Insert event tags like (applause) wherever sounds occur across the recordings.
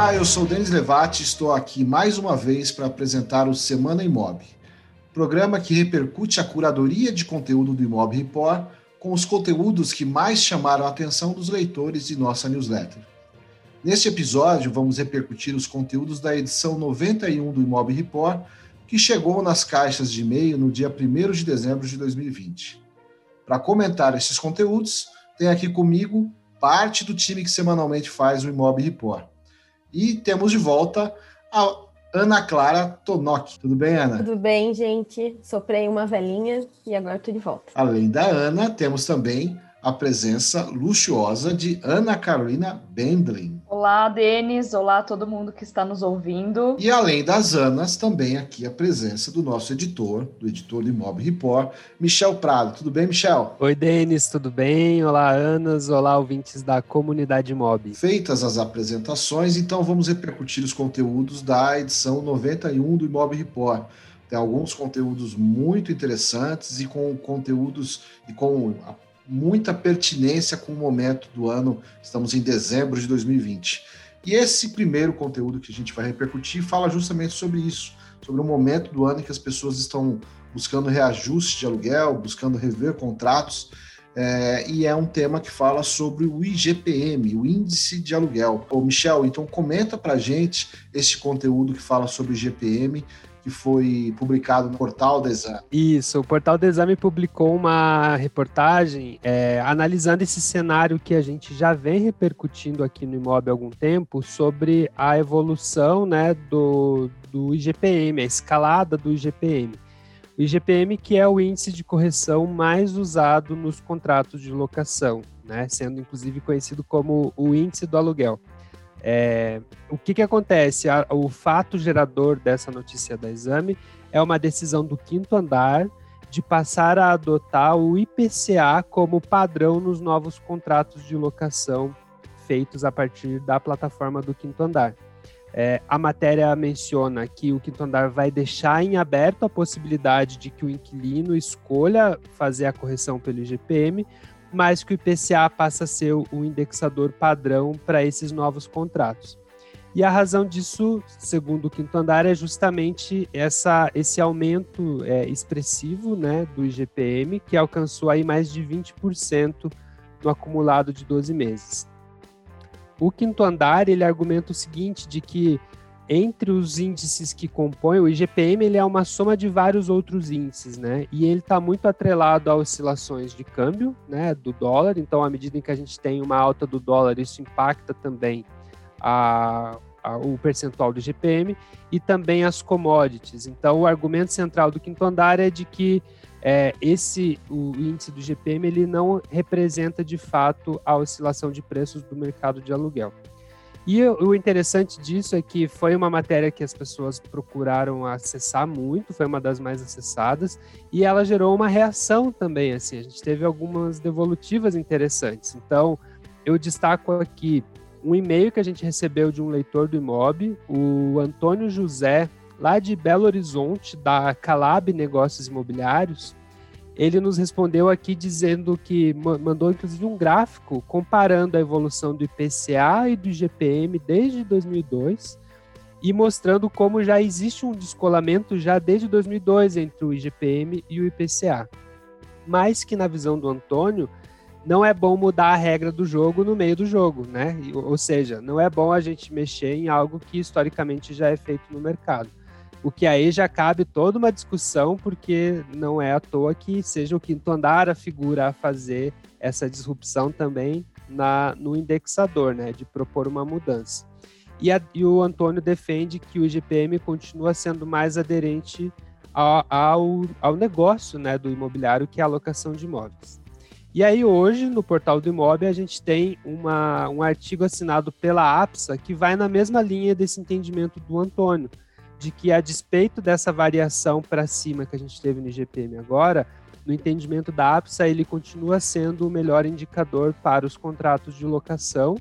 Olá, eu sou Denis Levati e estou aqui mais uma vez para apresentar o Semana Imob, programa que repercute a curadoria de conteúdo do Imob Report com os conteúdos que mais chamaram a atenção dos leitores de nossa newsletter. Neste episódio, vamos repercutir os conteúdos da edição 91 do Imob Report, que chegou nas caixas de e-mail no dia 1 de dezembro de 2020. Para comentar esses conteúdos, tem aqui comigo parte do time que semanalmente faz o Imob Report. E temos de volta a Ana Clara Tonoc. Tudo bem, Ana? Tudo bem, gente. Soprei uma velhinha e agora estou de volta. Além da Ana, temos também a presença luxuosa de Ana Carolina Bendlin. Olá, Denis. Olá, todo mundo que está nos ouvindo. E além das Anas, também aqui a presença do nosso editor, do editor de Mob Report, Michel Prado. Tudo bem, Michel? Oi, Denis, tudo bem? Olá, Anas. Olá, ouvintes da comunidade Mob. Feitas as apresentações, então vamos repercutir os conteúdos da edição 91 do Mob Report tem alguns conteúdos muito interessantes e com conteúdos e com muita pertinência com o momento do ano, estamos em dezembro de 2020. E esse primeiro conteúdo que a gente vai repercutir fala justamente sobre isso, sobre o momento do ano em que as pessoas estão buscando reajuste de aluguel, buscando rever contratos, é, e é um tema que fala sobre o IGPM, o Índice de Aluguel. Ô, Michel, então comenta para gente esse conteúdo que fala sobre o IGPM que foi publicado no Portal do Exame. Isso, o Portal do Exame publicou uma reportagem é, analisando esse cenário que a gente já vem repercutindo aqui no Imob há algum tempo sobre a evolução né, do, do IGPM, a escalada do IGPM. O IGPM que é o índice de correção mais usado nos contratos de locação, né, sendo inclusive conhecido como o índice do aluguel. É, o que, que acontece? A, o fato gerador dessa notícia da exame é uma decisão do quinto andar de passar a adotar o IPCA como padrão nos novos contratos de locação feitos a partir da plataforma do quinto andar. É, a matéria menciona que o quinto andar vai deixar em aberto a possibilidade de que o inquilino escolha fazer a correção pelo IGPM, mas que o IPCA passa a ser o indexador padrão para esses novos contratos. E a razão disso, segundo o quinto andar, é justamente essa, esse aumento é, expressivo né, do IGPM, que alcançou aí mais de 20% no acumulado de 12 meses. O quinto andar ele argumenta o seguinte, de que entre os índices que compõem o IGPM, ele é uma soma de vários outros índices, né? E ele está muito atrelado a oscilações de câmbio, né, do dólar. Então, à medida em que a gente tem uma alta do dólar, isso impacta também a, a, o percentual do IGPM e também as commodities. Então, o argumento central do quinto andar é de que é, esse o índice do IGPM ele não representa de fato a oscilação de preços do mercado de aluguel. E o interessante disso é que foi uma matéria que as pessoas procuraram acessar muito, foi uma das mais acessadas, e ela gerou uma reação também, assim, a gente teve algumas devolutivas interessantes. Então, eu destaco aqui um e-mail que a gente recebeu de um leitor do Imob, o Antônio José, lá de Belo Horizonte, da Calab Negócios Imobiliários, ele nos respondeu aqui dizendo que mandou inclusive um gráfico comparando a evolução do IPCA e do IGPM desde 2002 e mostrando como já existe um descolamento já desde 2002 entre o IGPM e o IPCA. Mas que na visão do Antônio não é bom mudar a regra do jogo no meio do jogo, né? Ou seja, não é bom a gente mexer em algo que historicamente já é feito no mercado. O que aí já cabe toda uma discussão, porque não é à toa que seja o quinto andar a figura a fazer essa disrupção também na, no indexador, né, de propor uma mudança. E, a, e o Antônio defende que o IGPM continua sendo mais aderente ao, ao, ao negócio né, do imobiliário, que é a alocação de imóveis. E aí hoje, no portal do Imóvel, a gente tem uma, um artigo assinado pela APSA que vai na mesma linha desse entendimento do Antônio, de que, a despeito dessa variação para cima que a gente teve no IGPM agora, no entendimento da APSA, ele continua sendo o melhor indicador para os contratos de locação.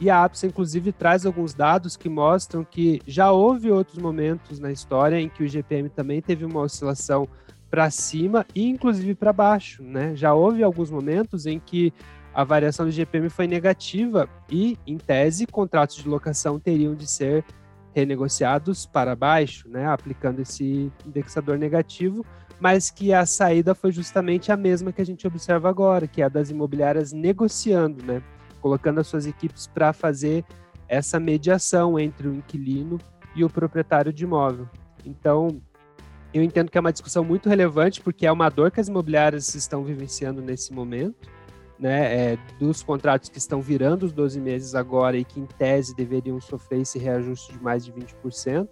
E a APSA, inclusive, traz alguns dados que mostram que já houve outros momentos na história em que o IGPM também teve uma oscilação para cima e, inclusive, para baixo. Né? Já houve alguns momentos em que a variação do GPM foi negativa e, em tese, contratos de locação teriam de ser renegociados para baixo, né, aplicando esse indexador negativo, mas que a saída foi justamente a mesma que a gente observa agora, que é a das imobiliárias negociando, né, colocando as suas equipes para fazer essa mediação entre o inquilino e o proprietário de imóvel. Então, eu entendo que é uma discussão muito relevante, porque é uma dor que as imobiliárias estão vivenciando nesse momento, né, é, dos contratos que estão virando os 12 meses agora e que, em tese, deveriam sofrer esse reajuste de mais de 20%,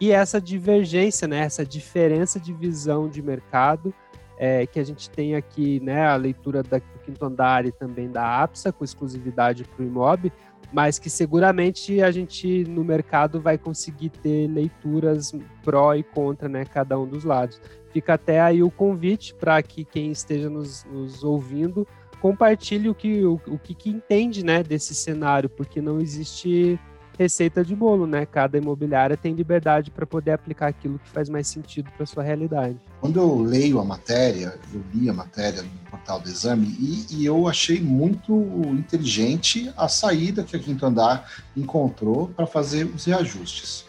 e essa divergência, né, essa diferença de visão de mercado é, que a gente tem aqui, né, a leitura da, do quinto andar e também da APSA, com exclusividade para o IMOB, mas que seguramente a gente no mercado vai conseguir ter leituras pró e contra, né, cada um dos lados. Fica até aí o convite para que quem esteja nos, nos ouvindo compartilhe o que, o, o que, que entende, né, desse cenário, porque não existe receita de bolo, né? Cada imobiliária tem liberdade para poder aplicar aquilo que faz mais sentido para sua realidade. Quando eu leio a matéria, eu li a matéria no portal do exame e, e eu achei muito inteligente a saída que a Quinto Andar encontrou para fazer os reajustes.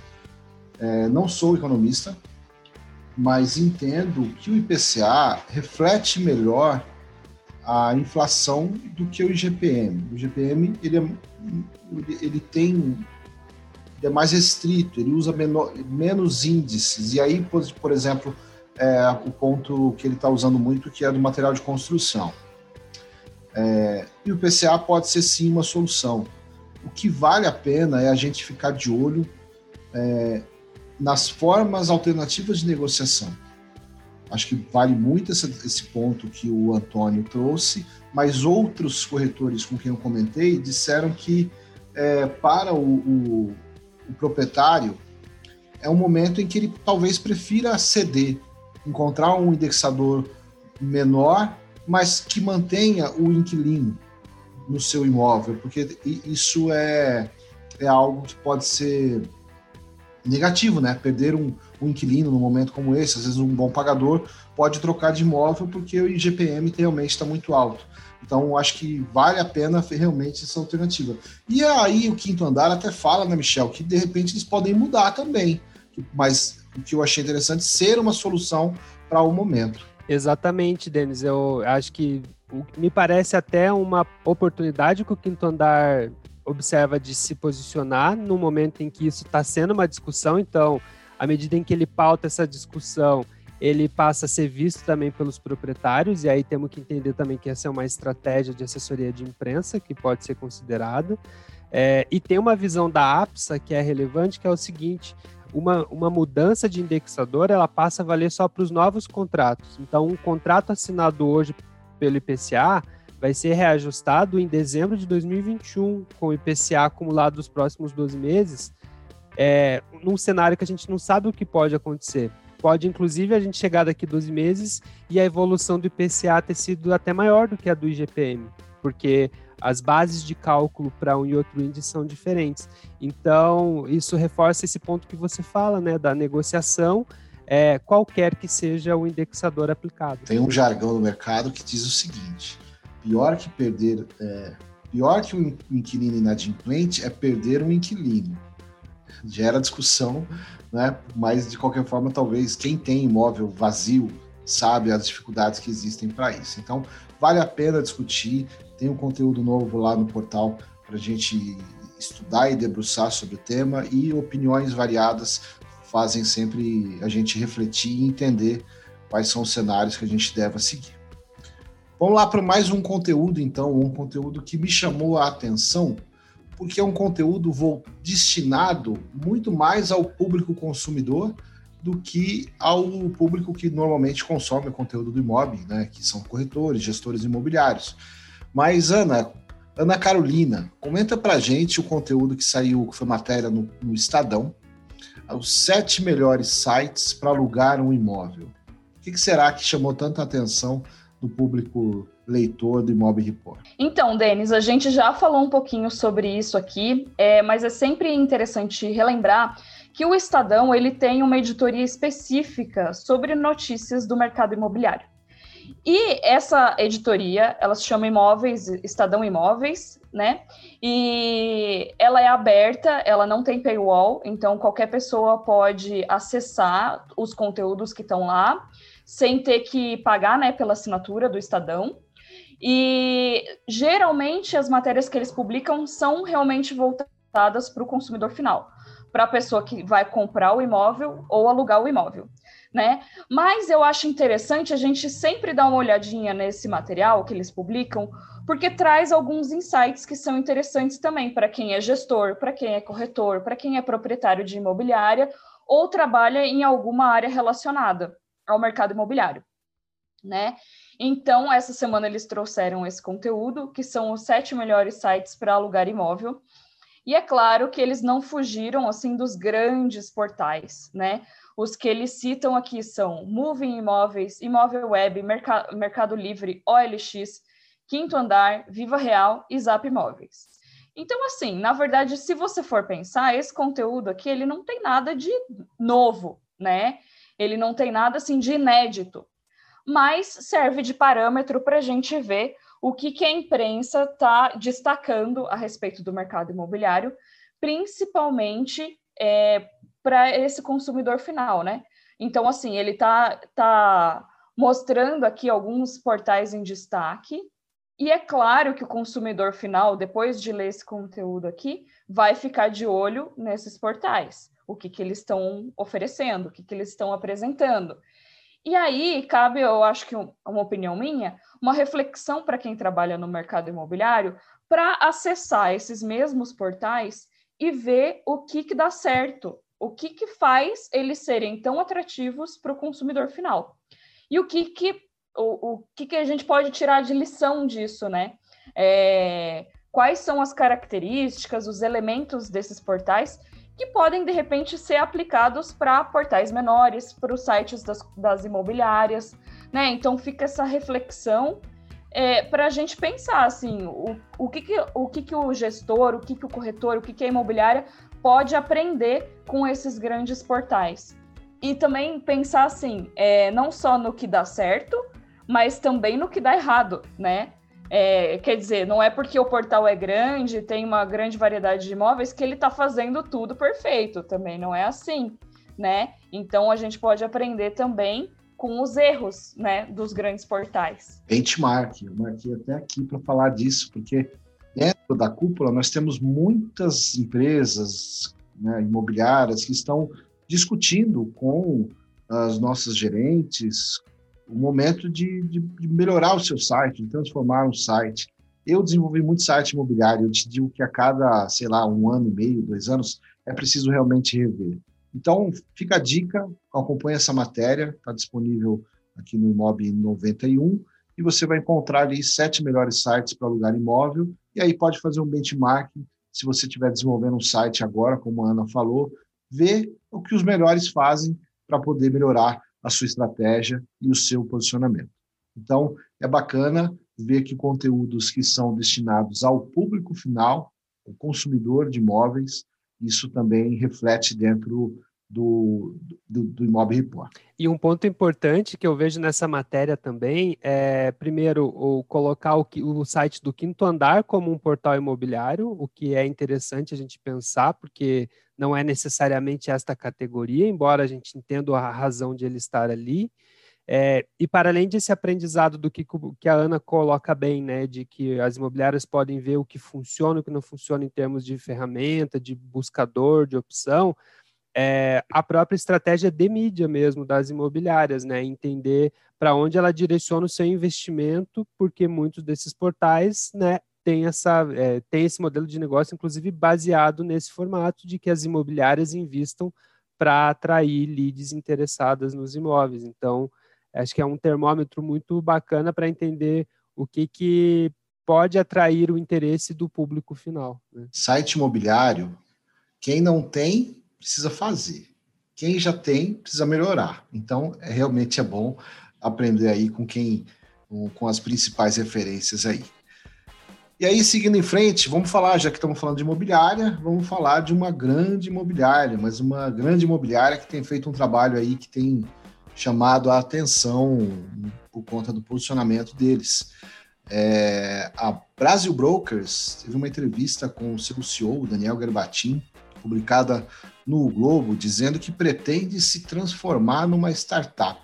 É, não sou economista, mas entendo que o IPCA reflete melhor a inflação do que o IGPM. O IGPM ele, é, ele tem é mais restrito, ele usa menor, menos índices. E aí, por, por exemplo, é, o ponto que ele está usando muito, que é do material de construção. É, e o PCA pode ser sim uma solução. O que vale a pena é a gente ficar de olho é, nas formas alternativas de negociação. Acho que vale muito esse, ponto que o Antônio trouxe, mas outros corretores com quem eu comentei disseram que é, para o, o, o proprietário, é um momento em que ele talvez prefira ceder, encontrar um indexador menor, mas que mantenha o inquilino no seu imóvel, porque isso é, é algo que pode ser negativo, né? Perder um, um inquilino num momento como esse, às vezes um bom pagador pode trocar de imóvel porque o IGPM realmente está muito alto. Então, acho que vale a pena realmente essa alternativa. E aí, o quinto andar até fala, né, Michel, que de repente eles podem mudar também. Mas o que eu achei interessante ser uma solução para o momento. Exatamente, Denis. Eu acho que me parece até uma oportunidade que o quinto andar observa de se posicionar no momento em que isso está sendo uma discussão. Então, à medida em que ele pauta essa discussão, ele passa a ser visto também pelos proprietários, e aí temos que entender também que essa é uma estratégia de assessoria de imprensa que pode ser considerada. É, e tem uma visão da APSA que é relevante, que é o seguinte: uma, uma mudança de indexador ela passa a valer só para os novos contratos. Então, um contrato assinado hoje pelo IPCA vai ser reajustado em dezembro de 2021, com o IPCA acumulado dos próximos 12 meses, é, num cenário que a gente não sabe o que pode acontecer. Pode, inclusive, a gente chegar daqui 12 meses e a evolução do IPCA ter sido até maior do que a do IGPM, porque as bases de cálculo para um e outro índice são diferentes. Então, isso reforça esse ponto que você fala, né, da negociação, é, qualquer que seja o indexador aplicado. Tem um jargão no mercado que diz o seguinte: pior que perder, é, pior que um inquilino inadimplente é perder um inquilino. Gera discussão né? Mas de qualquer forma, talvez quem tem imóvel vazio sabe as dificuldades que existem para isso. Então, vale a pena discutir. Tem um conteúdo novo lá no portal para a gente estudar e debruçar sobre o tema e opiniões variadas fazem sempre a gente refletir e entender quais são os cenários que a gente deve seguir. Vamos lá para mais um conteúdo, então, um conteúdo que me chamou a atenção porque é um conteúdo destinado muito mais ao público consumidor do que ao público que normalmente consome o conteúdo do imóvel, né, que são corretores, gestores imobiliários. Mas, Ana, Ana Carolina, comenta para gente o conteúdo que saiu, que foi matéria no, no Estadão, os sete melhores sites para alugar um imóvel. O que, que será que chamou tanta atenção do público leitor do Imob Report. Então, Denis, a gente já falou um pouquinho sobre isso aqui, é, mas é sempre interessante relembrar que o Estadão ele tem uma editoria específica sobre notícias do mercado imobiliário. E essa editoria, ela se chama Imóveis, Estadão Imóveis, né? E ela é aberta, ela não tem paywall, então qualquer pessoa pode acessar os conteúdos que estão lá, sem ter que pagar, né, pela assinatura do Estadão. E geralmente as matérias que eles publicam são realmente voltadas para o consumidor final, para a pessoa que vai comprar o imóvel ou alugar o imóvel né? Mas eu acho interessante a gente sempre dar uma olhadinha nesse material que eles publicam, porque traz alguns insights que são interessantes também para quem é gestor, para quem é corretor, para quem é proprietário de imobiliária ou trabalha em alguma área relacionada ao mercado imobiliário, né? Então, essa semana eles trouxeram esse conteúdo, que são os sete melhores sites para alugar imóvel. E é claro que eles não fugiram assim dos grandes portais, né? Os que eles citam aqui são Moving Imóveis, Imóvel Web, Mercado, Mercado Livre, OLX, Quinto Andar, Viva Real e Zap Imóveis. Então, assim, na verdade, se você for pensar, esse conteúdo aqui, ele não tem nada de novo, né? Ele não tem nada, assim, de inédito. Mas serve de parâmetro para a gente ver o que, que a imprensa está destacando a respeito do mercado imobiliário, principalmente é, para esse consumidor final, né? Então, assim, ele está tá mostrando aqui alguns portais em destaque, e é claro que o consumidor final, depois de ler esse conteúdo aqui, vai ficar de olho nesses portais, o que, que eles estão oferecendo, o que, que eles estão apresentando. E aí cabe, eu acho que uma opinião minha, uma reflexão para quem trabalha no mercado imobiliário para acessar esses mesmos portais e ver o que, que dá certo, o que, que faz eles serem tão atrativos para o consumidor final. E o que, que, o, o que, que a gente pode tirar de lição disso, né? É, quais são as características, os elementos desses portais que podem, de repente, ser aplicados para portais menores, para os sites das, das imobiliárias, né? Então fica essa reflexão é, para a gente pensar assim, o, o, que, que, o que, que o gestor, o que, que o corretor, o que, que a imobiliária pode aprender com esses grandes portais. E também pensar assim, é, não só no que dá certo, mas também no que dá errado, né? É, quer dizer, não é porque o portal é grande, tem uma grande variedade de imóveis, que ele está fazendo tudo perfeito. Também não é assim, né? Então a gente pode aprender também com os erros, né, dos grandes portais. Benchmark, eu marquei até aqui para falar disso, porque dentro da cúpula, nós temos muitas empresas né, imobiliárias que estão discutindo com as nossas gerentes o momento de, de, de, melhorar o seu site, de transformar um site. Eu desenvolvi muito site imobiliário, eu te digo que a cada, sei lá, um ano e meio, dois anos, é preciso realmente rever. Então, fica a dica, acompanhe essa matéria, está disponível aqui no Imob 91, e você vai encontrar ali sete melhores sites para alugar imóvel, e aí pode fazer um benchmark, se você estiver desenvolvendo um site agora, como a Ana falou, ver o que os melhores fazem para poder melhorar a sua estratégia e o seu posicionamento. Então, é bacana ver que conteúdos que são destinados ao público final, o consumidor de imóveis, isso também reflete dentro do, do, do Imob Report. E um ponto importante que eu vejo nessa matéria também é, primeiro, o colocar o, o site do Quinto Andar como um portal imobiliário, o que é interessante a gente pensar, porque não é necessariamente esta categoria, embora a gente entenda a razão de ele estar ali. É, e para além desse aprendizado do que, que a Ana coloca bem, né, de que as imobiliárias podem ver o que funciona o que não funciona em termos de ferramenta, de buscador, de opção, é, a própria estratégia de mídia mesmo das imobiliárias, né? Entender para onde ela direciona o seu investimento, porque muitos desses portais, né, tem, essa, é, tem esse modelo de negócio, inclusive baseado nesse formato de que as imobiliárias investam para atrair leads interessadas nos imóveis. Então, acho que é um termômetro muito bacana para entender o que, que pode atrair o interesse do público final. Né? Site imobiliário, quem não tem, precisa fazer. Quem já tem, precisa melhorar. Então, é, realmente é bom aprender aí com quem, com, as principais referências aí. E aí, seguindo em frente, vamos falar, já que estamos falando de imobiliária, vamos falar de uma grande imobiliária, mas uma grande imobiliária que tem feito um trabalho aí que tem chamado a atenção por conta do posicionamento deles. É, a Brasil Brokers teve uma entrevista com o seu CEO, Daniel Gerbatin, publicada no Globo, dizendo que pretende se transformar numa startup.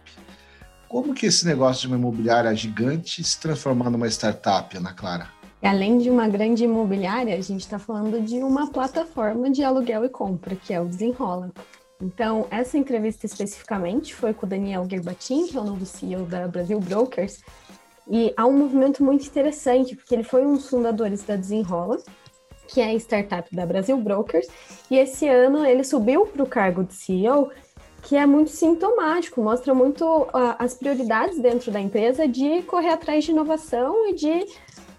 Como que esse negócio de uma imobiliária gigante se transformar numa startup, Ana Clara? Além de uma grande imobiliária, a gente está falando de uma plataforma de aluguel e compra, que é o Desenrola. Então, essa entrevista especificamente foi com o Daniel Gerbatin, que é o novo CEO da Brasil Brokers, e há um movimento muito interessante, porque ele foi um dos fundadores da Desenrola, que é a startup da Brasil Brokers, e esse ano ele subiu para o cargo de CEO, que é muito sintomático, mostra muito as prioridades dentro da empresa de correr atrás de inovação e de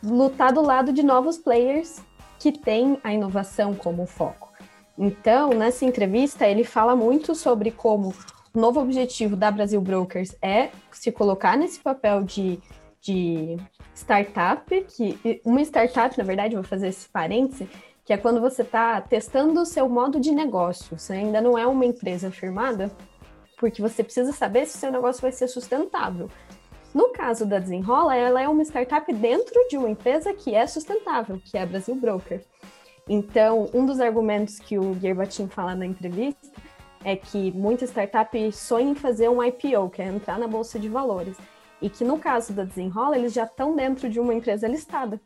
lutar do lado de novos players que têm a inovação como foco. Então, nessa entrevista, ele fala muito sobre como o novo objetivo da Brasil Brokers é se colocar nesse papel de de startup, que uma startup, na verdade, vou fazer esse parêntese, que é quando você está testando o seu modo de negócio. Você ainda não é uma empresa firmada, porque você precisa saber se o seu negócio vai ser sustentável. No caso da Desenrola, ela é uma startup dentro de uma empresa que é sustentável, que é a Brasil Broker. Então, um dos argumentos que o Gerbatin fala na entrevista é que muita startup sonha em fazer um IPO, que é entrar na bolsa de valores. E que no caso da Desenrola, eles já estão dentro de uma empresa listada,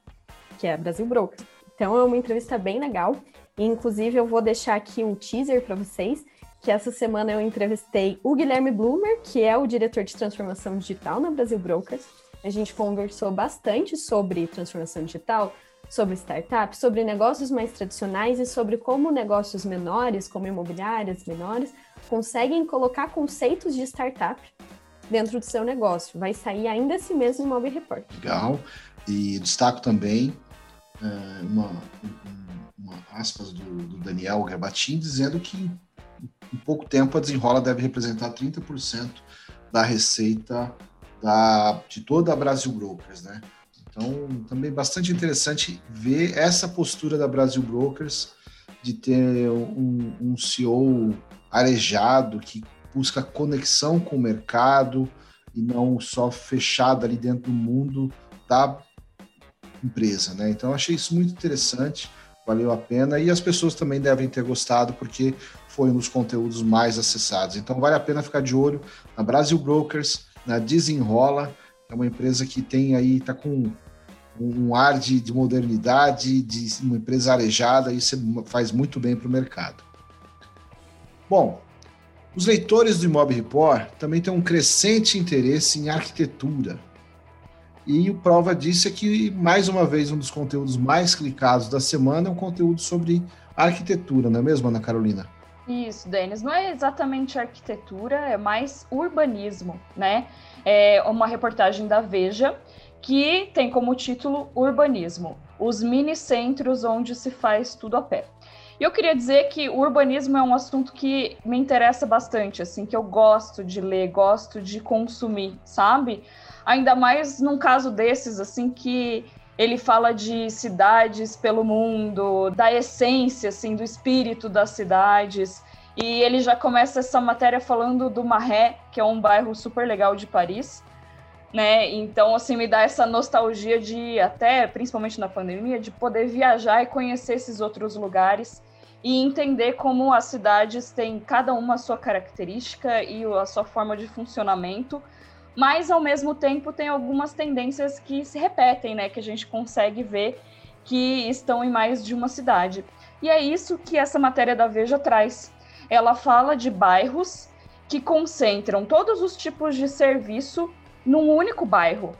que é a Brasil Broker. Então é uma entrevista bem legal. E, inclusive, eu vou deixar aqui um teaser para vocês, que essa semana eu entrevistei o Guilherme Blumer, que é o diretor de transformação digital na Brasil Brokers. A gente conversou bastante sobre transformação digital, sobre startups, sobre negócios mais tradicionais e sobre como negócios menores, como imobiliárias menores, conseguem colocar conceitos de startup dentro do seu negócio. Vai sair ainda esse mesmo Imóvel Report. Legal. E destaco também é, uma, uma, aspas do, do Daniel Gabatin dizendo que em pouco tempo a Desenrola deve representar 30% da receita da, de toda a Brasil Brokers, né? Então, também bastante interessante ver essa postura da Brasil Brokers de ter um, um CEO arejado que busca conexão com o mercado e não só fechado ali dentro do mundo da empresa, né? Então achei isso muito interessante, valeu a pena e as pessoas também devem ter gostado porque foi um dos conteúdos mais acessados. Então vale a pena ficar de olho na Brasil Brokers, na Desenrola, é uma empresa que tem aí tá com um ar de, de modernidade, de uma empresa arejada, isso faz muito bem para o mercado. Bom, os leitores do Imob Report também têm um crescente interesse em arquitetura. E prova disso é que, mais uma vez, um dos conteúdos mais clicados da semana é um conteúdo sobre arquitetura, não é mesmo, Ana Carolina? Isso, Denis. Não é exatamente arquitetura, é mais urbanismo, né? É uma reportagem da Veja que tem como título Urbanismo, os mini centros onde se faz tudo a pé. E eu queria dizer que o urbanismo é um assunto que me interessa bastante, assim, que eu gosto de ler, gosto de consumir, sabe? Ainda mais num caso desses, assim, que ele fala de cidades pelo mundo, da essência, assim, do espírito das cidades. E ele já começa essa matéria falando do Marais, que é um bairro super legal de Paris, né? Então, assim, me dá essa nostalgia de, até principalmente na pandemia, de poder viajar e conhecer esses outros lugares e entender como as cidades têm cada uma a sua característica e a sua forma de funcionamento, mas ao mesmo tempo tem algumas tendências que se repetem, né, que a gente consegue ver que estão em mais de uma cidade. E é isso que essa matéria da Veja traz. Ela fala de bairros que concentram todos os tipos de serviço num único bairro,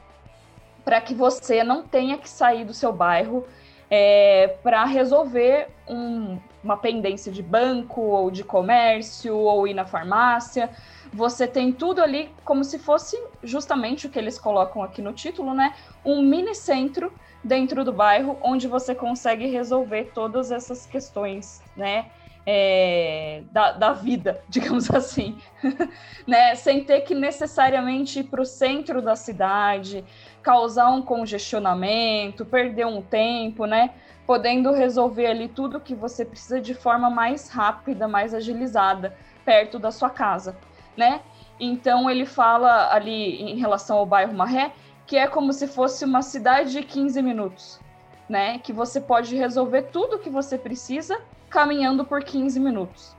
para que você não tenha que sair do seu bairro é, para resolver um, uma pendência de banco ou de comércio ou ir na farmácia. Você tem tudo ali como se fosse justamente o que eles colocam aqui no título, né? Um mini centro dentro do bairro onde você consegue resolver todas essas questões, né? É, da, da, vida, (laughs) digamos assim, (laughs) né? Sem ter que necessariamente ir para o centro da cidade, causar um congestionamento, perder um tempo, né? Podendo resolver ali tudo que você precisa de forma mais rápida, mais agilizada, perto da sua casa, né? Então ele fala ali em relação ao bairro Marré que é como se fosse uma cidade de 15 minutos, né? Que você pode resolver tudo que você precisa caminhando por 15 minutos.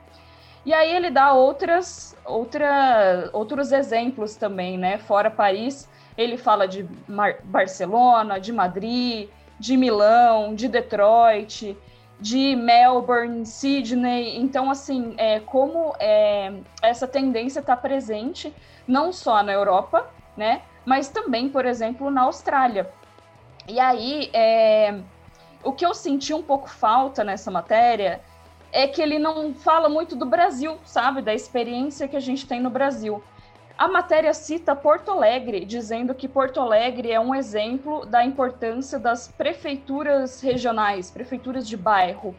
E aí ele dá outras, outra, outros exemplos também, né? Fora Paris, ele fala de Mar Barcelona, de Madrid, de Milão, de Detroit, de Melbourne, Sydney. Então, assim, é, como é, essa tendência está presente não só na Europa, né? Mas também, por exemplo, na Austrália. E aí, é, o que eu senti um pouco falta nessa matéria é que ele não fala muito do Brasil, sabe? Da experiência que a gente tem no Brasil. A matéria cita Porto Alegre, dizendo que Porto Alegre é um exemplo da importância das prefeituras regionais, prefeituras de bairro,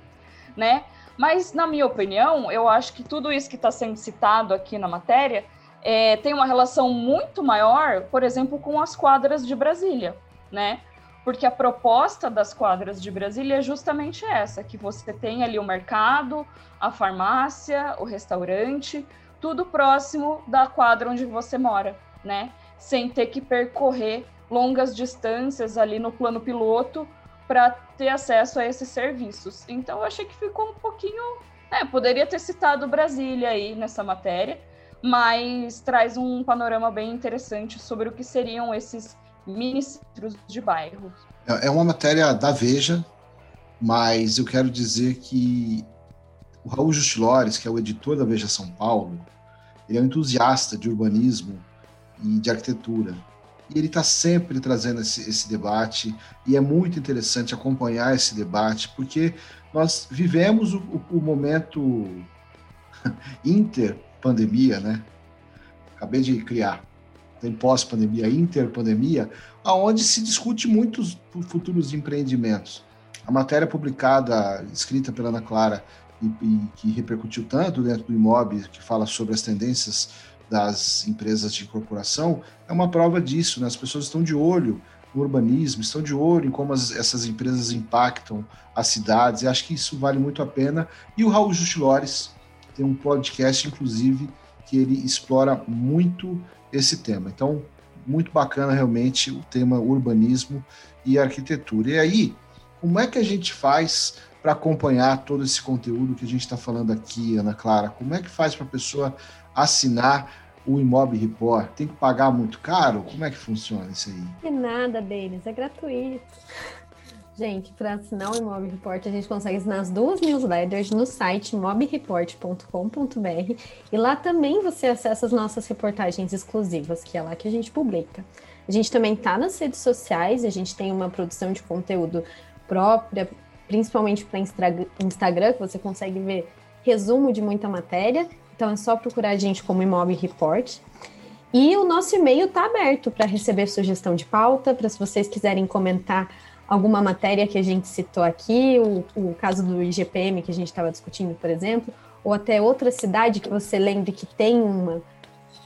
né? Mas, na minha opinião, eu acho que tudo isso que está sendo citado aqui na matéria é, tem uma relação muito maior, por exemplo, com as quadras de Brasília, né? Porque a proposta das quadras de Brasília é justamente essa, que você tem ali o mercado, a farmácia, o restaurante, tudo próximo da quadra onde você mora, né? Sem ter que percorrer longas distâncias ali no plano piloto para ter acesso a esses serviços. Então eu achei que ficou um pouquinho, né, poderia ter citado Brasília aí nessa matéria, mas traz um panorama bem interessante sobre o que seriam esses ministros de bairro. É, é uma matéria da Veja, mas eu quero dizer que o Raul Justilores, que é o editor da Veja São Paulo, ele é um entusiasta de urbanismo e de arquitetura. E ele está sempre trazendo esse, esse, debate, e é muito interessante acompanhar esse debate, porque nós vivemos o, o momento (laughs) inter-pandemia, né? Acabei de criar pós-pandemia, interpandemia, aonde se discute muitos futuros empreendimentos. A matéria publicada, escrita pela Ana Clara, e, e, que repercutiu tanto dentro do Imob, que fala sobre as tendências das empresas de incorporação, é uma prova disso. Né? As pessoas estão de olho no urbanismo, estão de olho em como as, essas empresas impactam as cidades, e acho que isso vale muito a pena. E o Raul Justilores tem um podcast, inclusive, que ele explora muito esse tema. Então, muito bacana realmente o tema urbanismo e arquitetura. E aí, como é que a gente faz para acompanhar todo esse conteúdo que a gente está falando aqui, Ana Clara? Como é que faz para a pessoa assinar o Imob Report? Tem que pagar muito caro? Como é que funciona isso aí? É nada, deles, é gratuito. Gente, para assinar o Imob Report, a gente consegue assinar as duas newsletters no site mobreport.com.br e lá também você acessa as nossas reportagens exclusivas, que é lá que a gente publica. A gente também está nas redes sociais, a gente tem uma produção de conteúdo própria, principalmente para Instagram, que você consegue ver resumo de muita matéria. Então é só procurar a gente como Imob Report. E o nosso e-mail está aberto para receber sugestão de pauta, para se vocês quiserem comentar alguma matéria que a gente citou aqui, o, o caso do IGPM que a gente estava discutindo, por exemplo, ou até outra cidade que você lembre que tem uma,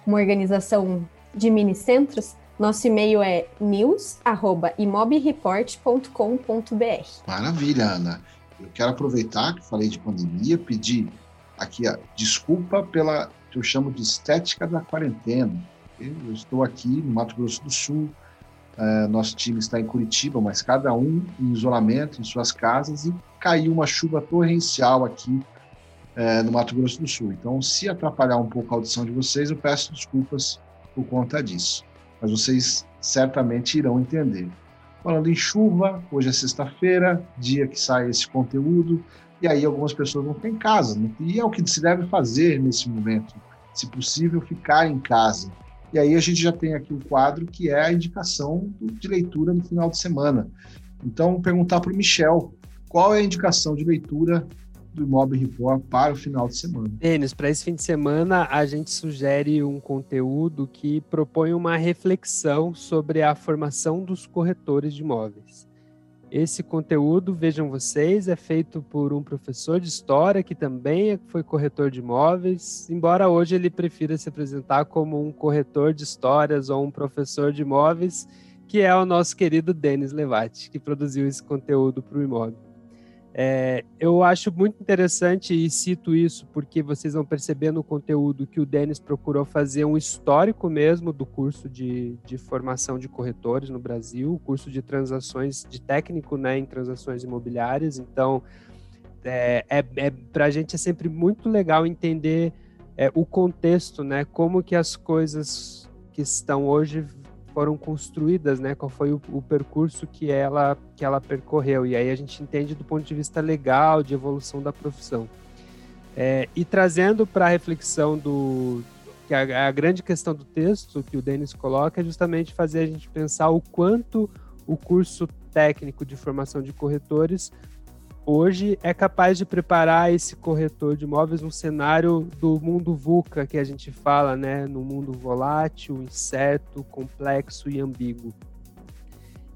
uma organização de mini centros, nosso e-mail é news@imobreport.com.br. Maravilha, Ana. Eu quero aproveitar que falei de pandemia, pedir aqui a desculpa pela que eu chamo de estética da quarentena. Eu estou aqui no Mato Grosso do Sul, Uh, nosso time está em Curitiba, mas cada um em isolamento, em suas casas, e caiu uma chuva torrencial aqui uh, no Mato Grosso do Sul. Então, se atrapalhar um pouco a audição de vocês, eu peço desculpas por conta disso. Mas vocês certamente irão entender. Falando em chuva, hoje é sexta-feira, dia que sai esse conteúdo, e aí algumas pessoas vão ficar em casa, né? e é o que se deve fazer nesse momento. Se possível, ficar em casa e aí a gente já tem aqui um quadro que é a indicação de leitura no final de semana. Então, perguntar para o Michel, qual é a indicação de leitura do Imob Report para o final de semana? Denis, para esse fim de semana, a gente sugere um conteúdo que propõe uma reflexão sobre a formação dos corretores de imóveis. Esse conteúdo, vejam vocês, é feito por um professor de história que também foi corretor de imóveis, embora hoje ele prefira se apresentar como um corretor de histórias ou um professor de imóveis, que é o nosso querido Denis Levati, que produziu esse conteúdo para o imóvel. É, eu acho muito interessante e cito isso porque vocês vão perceber no conteúdo que o Denis procurou fazer um histórico mesmo do curso de, de formação de corretores no Brasil, o curso de transações, de técnico né, em transações imobiliárias. Então, é, é, é para a gente é sempre muito legal entender é, o contexto, né, como que as coisas que estão hoje foram construídas, né? Qual foi o, o, percurso que ela que ela percorreu e aí a gente entende do ponto de vista legal de evolução da profissão. É, e trazendo para a reflexão do que a, a, grande questão do texto que o Denis coloca é justamente fazer a gente pensar o quanto o curso técnico de formação de corretores hoje é capaz de preparar esse corretor de imóveis no cenário do mundo VUCA que a gente fala, né, no mundo volátil, incerto, complexo e ambíguo.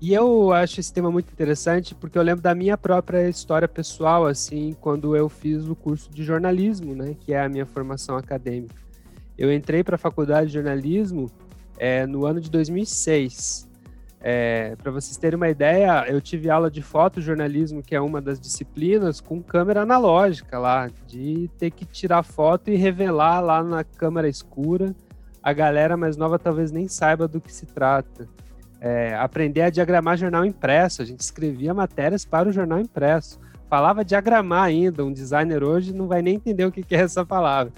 E eu acho esse tema muito interessante porque eu lembro da minha própria história pessoal, assim, quando eu fiz o curso de jornalismo, né, que é a minha formação acadêmica. Eu entrei para a faculdade de jornalismo é, no ano de 2006 é, para vocês terem uma ideia, eu tive aula de fotojornalismo, que é uma das disciplinas, com câmera analógica lá, de ter que tirar foto e revelar lá na câmera escura. A galera mais nova talvez nem saiba do que se trata. É, aprender a diagramar jornal impresso, a gente escrevia matérias para o jornal impresso. Falava diagramar ainda, um designer hoje não vai nem entender o que é essa palavra.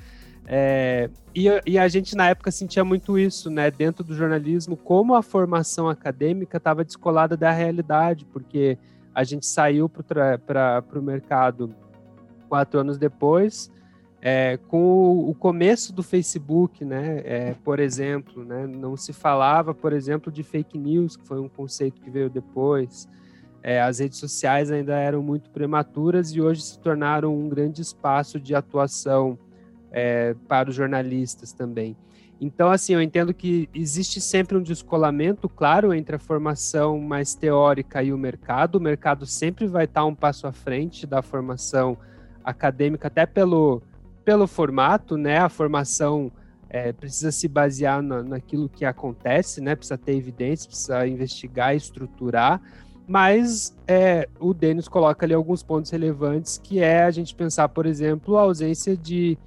É, e, e, a gente na época sentia muito isso, né, dentro do jornalismo, como a formação acadêmica estava descolada da realidade, porque a gente saiu para o mercado quatro anos depois, é, com o, o, começo do Facebook, né, é, por exemplo, né, não se falava, por exemplo, de fake news, que foi um conceito que veio depois. É, as redes sociais ainda eram muito prematuras e hoje se tornaram um grande espaço de atuação é, para os jornalistas também. Então, assim, eu entendo que existe sempre um descolamento, claro, entre a formação mais teórica e o mercado. O mercado sempre vai estar um passo à frente da formação acadêmica, até pelo, pelo formato, né? A formação é, precisa se basear na, naquilo que acontece, né? Precisa ter evidências, precisa investigar, estruturar. Mas é, o Denis coloca ali alguns pontos relevantes, que é a gente pensar, por exemplo, a ausência de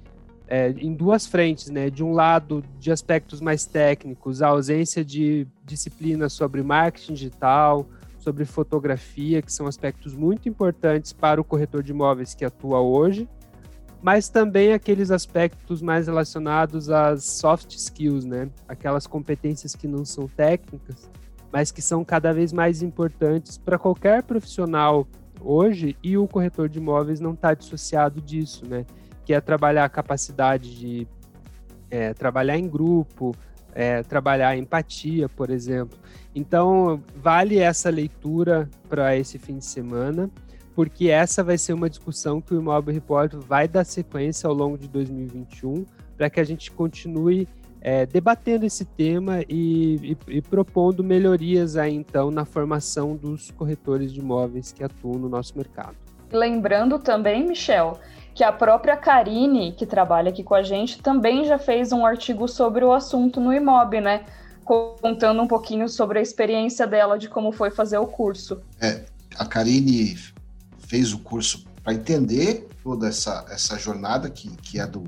é, em duas frentes, né? De um lado, de aspectos mais técnicos, a ausência de disciplinas sobre marketing digital, sobre fotografia, que são aspectos muito importantes para o corretor de imóveis que atua hoje, mas também aqueles aspectos mais relacionados às soft skills, né? Aquelas competências que não são técnicas, mas que são cada vez mais importantes para qualquer profissional hoje, e o corretor de imóveis não está dissociado disso, né? Que é trabalhar a capacidade de é, trabalhar em grupo, é, trabalhar a empatia, por exemplo. Então, vale essa leitura para esse fim de semana, porque essa vai ser uma discussão que o Imóvel Report vai dar sequência ao longo de 2021, para que a gente continue é, debatendo esse tema e, e, e, propondo melhorias aí, então, na formação dos corretores de imóveis que atuam no nosso mercado. Lembrando também, Michel, que a própria Karine, que trabalha aqui com a gente, também já fez um artigo sobre o assunto no Imob, né? Contando um pouquinho sobre a experiência dela de como foi fazer o curso. É, a Karine fez o curso para entender toda essa, essa jornada que, que é do,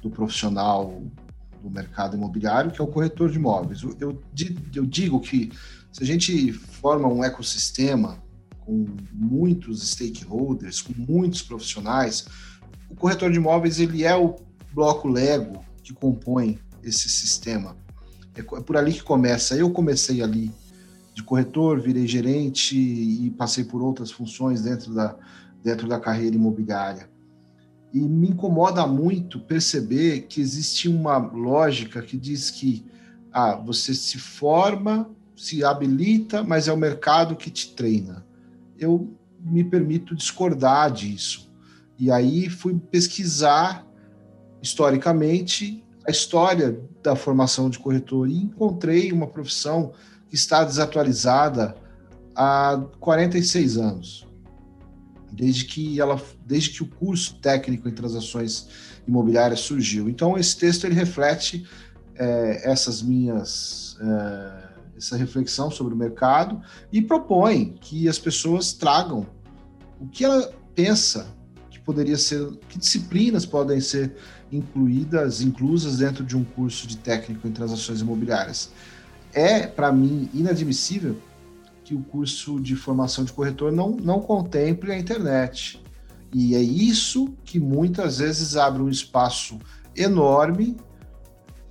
do profissional do mercado imobiliário, que é o corretor de imóveis. Eu, eu, eu digo que se a gente forma um ecossistema com muitos stakeholders, com muitos profissionais, o corretor de imóveis ele é o bloco Lego que compõe esse sistema. É, é por ali que começa. Eu comecei ali de corretor, virei gerente e passei por outras funções dentro da, dentro da carreira imobiliária. E me incomoda muito perceber que existe uma lógica que diz que ah, você se forma, se habilita, mas é o mercado que te treina. Eu me permito discordar disso. E aí fui pesquisar historicamente a história da formação de corretor e encontrei uma profissão que está desatualizada há 46 anos. Desde que ela, desde que o curso técnico em transações imobiliárias surgiu. Então esse texto ele reflete é, essas minhas é, essa reflexão sobre o mercado e propõe que as pessoas tragam o que ela pensa poderia ser, que disciplinas podem ser incluídas, inclusas dentro de um curso de técnico em transações imobiliárias. É, para mim, inadmissível que o curso de formação de corretor não, não contemple a internet. E é isso que muitas vezes abre um espaço enorme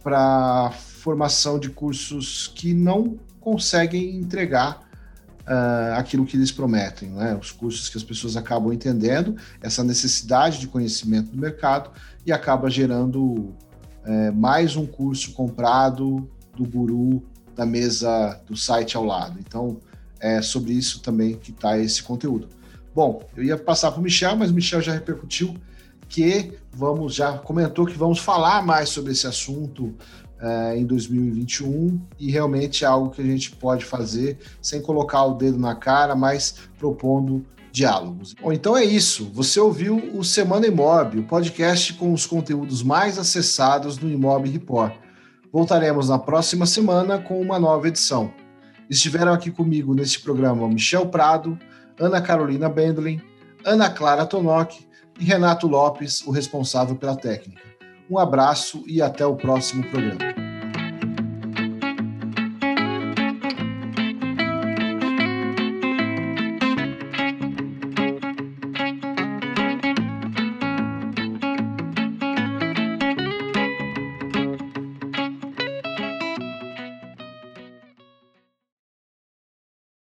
para formação de cursos que não conseguem entregar uh, aquilo que eles prometem, né? os cursos que as pessoas acabam entendendo, essa necessidade de conhecimento do mercado e acaba gerando uh, mais um curso comprado do guru da mesa do site ao lado. Então, é sobre isso também que está esse conteúdo. Bom, eu ia passar para o Michel, mas o Michel já repercutiu que vamos, já comentou que vamos falar mais sobre esse assunto uh, em 2021 e realmente é algo que a gente pode fazer sem colocar o dedo na cara, mas propondo diálogos. Bom, então é isso. Você ouviu o Semana Imob, o podcast com os conteúdos mais acessados no Imob Report. Voltaremos na próxima semana com uma nova edição. Estiveram aqui comigo neste programa Michel Prado, Ana Carolina Bendlin, Ana Clara Tonoc e Renato Lopes, o responsável pela técnica. Um abraço e até o próximo programa.